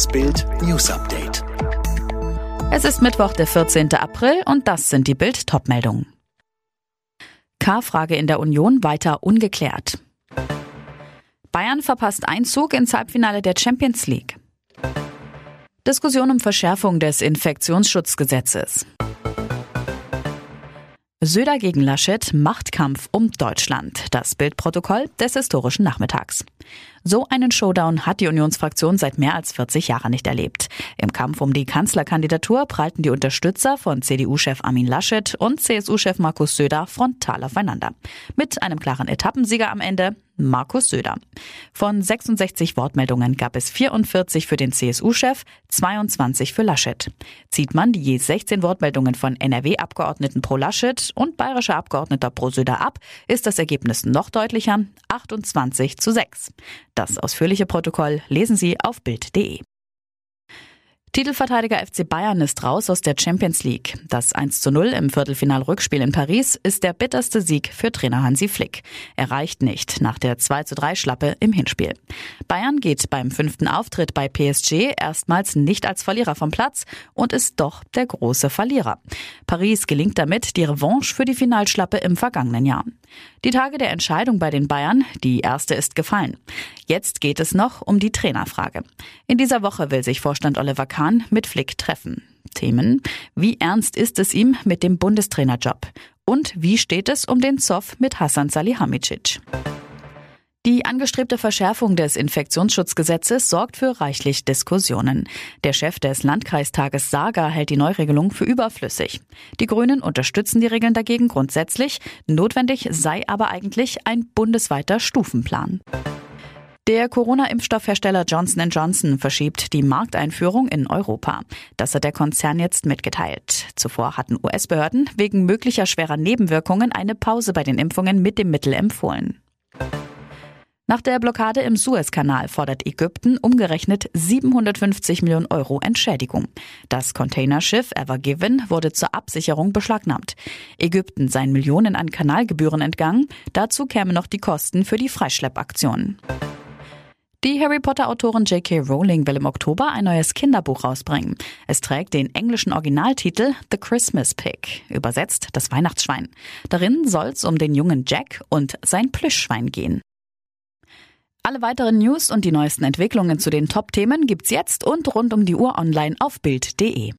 Das Bild News Update. Es ist Mittwoch, der 14. April und das sind die Bild Topmeldungen. K-Frage in der Union weiter ungeklärt. Bayern verpasst Einzug ins Halbfinale der Champions League. Diskussion um Verschärfung des Infektionsschutzgesetzes. Söder gegen Laschet, Machtkampf um Deutschland. Das Bildprotokoll des historischen Nachmittags. So einen Showdown hat die Unionsfraktion seit mehr als 40 Jahren nicht erlebt. Im Kampf um die Kanzlerkandidatur prallten die Unterstützer von CDU-Chef Armin Laschet und CSU-Chef Markus Söder frontal aufeinander. Mit einem klaren Etappensieger am Ende, Markus Söder. Von 66 Wortmeldungen gab es 44 für den CSU-Chef, 22 für Laschet. Zieht man die je 16 Wortmeldungen von NRW-Abgeordneten pro Laschet und bayerischer Abgeordneter pro Söder ab, ist das Ergebnis noch deutlicher, 28 zu 6. Das ausführliche Protokoll lesen Sie auf Bild.de. Titelverteidiger FC Bayern ist raus aus der Champions League. Das 1 zu 0 im Viertelfinal-Rückspiel in Paris ist der bitterste Sieg für Trainer Hansi Flick. Er reicht nicht nach der 2 zu 3 Schlappe im Hinspiel. Bayern geht beim fünften Auftritt bei PSG erstmals nicht als Verlierer vom Platz und ist doch der große Verlierer. Paris gelingt damit die Revanche für die Finalschlappe im vergangenen Jahr. Die Tage der Entscheidung bei den Bayern, die erste ist gefallen. Jetzt geht es noch um die Trainerfrage. In dieser Woche will sich Vorstand Oliver mit Flick treffen. Themen. Wie ernst ist es ihm mit dem Bundestrainerjob? Und wie steht es um den Zoff mit Hassan Salihamidzic? Die angestrebte Verschärfung des Infektionsschutzgesetzes sorgt für reichlich Diskussionen. Der Chef des Landkreistages Saga hält die Neuregelung für überflüssig. Die Grünen unterstützen die Regeln dagegen grundsätzlich. Notwendig sei aber eigentlich ein bundesweiter Stufenplan. Der Corona-Impfstoffhersteller Johnson Johnson verschiebt die Markteinführung in Europa. Das hat der Konzern jetzt mitgeteilt. Zuvor hatten US-Behörden wegen möglicher schwerer Nebenwirkungen eine Pause bei den Impfungen mit dem Mittel empfohlen. Nach der Blockade im Suezkanal fordert Ägypten umgerechnet 750 Millionen Euro Entschädigung. Das Containerschiff Ever Given wurde zur Absicherung beschlagnahmt. Ägypten seien Millionen an Kanalgebühren entgangen. Dazu kämen noch die Kosten für die Freischleppaktionen. Die Harry Potter-Autorin J.K. Rowling will im Oktober ein neues Kinderbuch rausbringen. Es trägt den englischen Originaltitel The Christmas Pig, übersetzt das Weihnachtsschwein. Darin soll es um den jungen Jack und sein Plüschschwein gehen. Alle weiteren News und die neuesten Entwicklungen zu den Top-Themen gibt's jetzt und rund um die Uhr online auf Bild.de.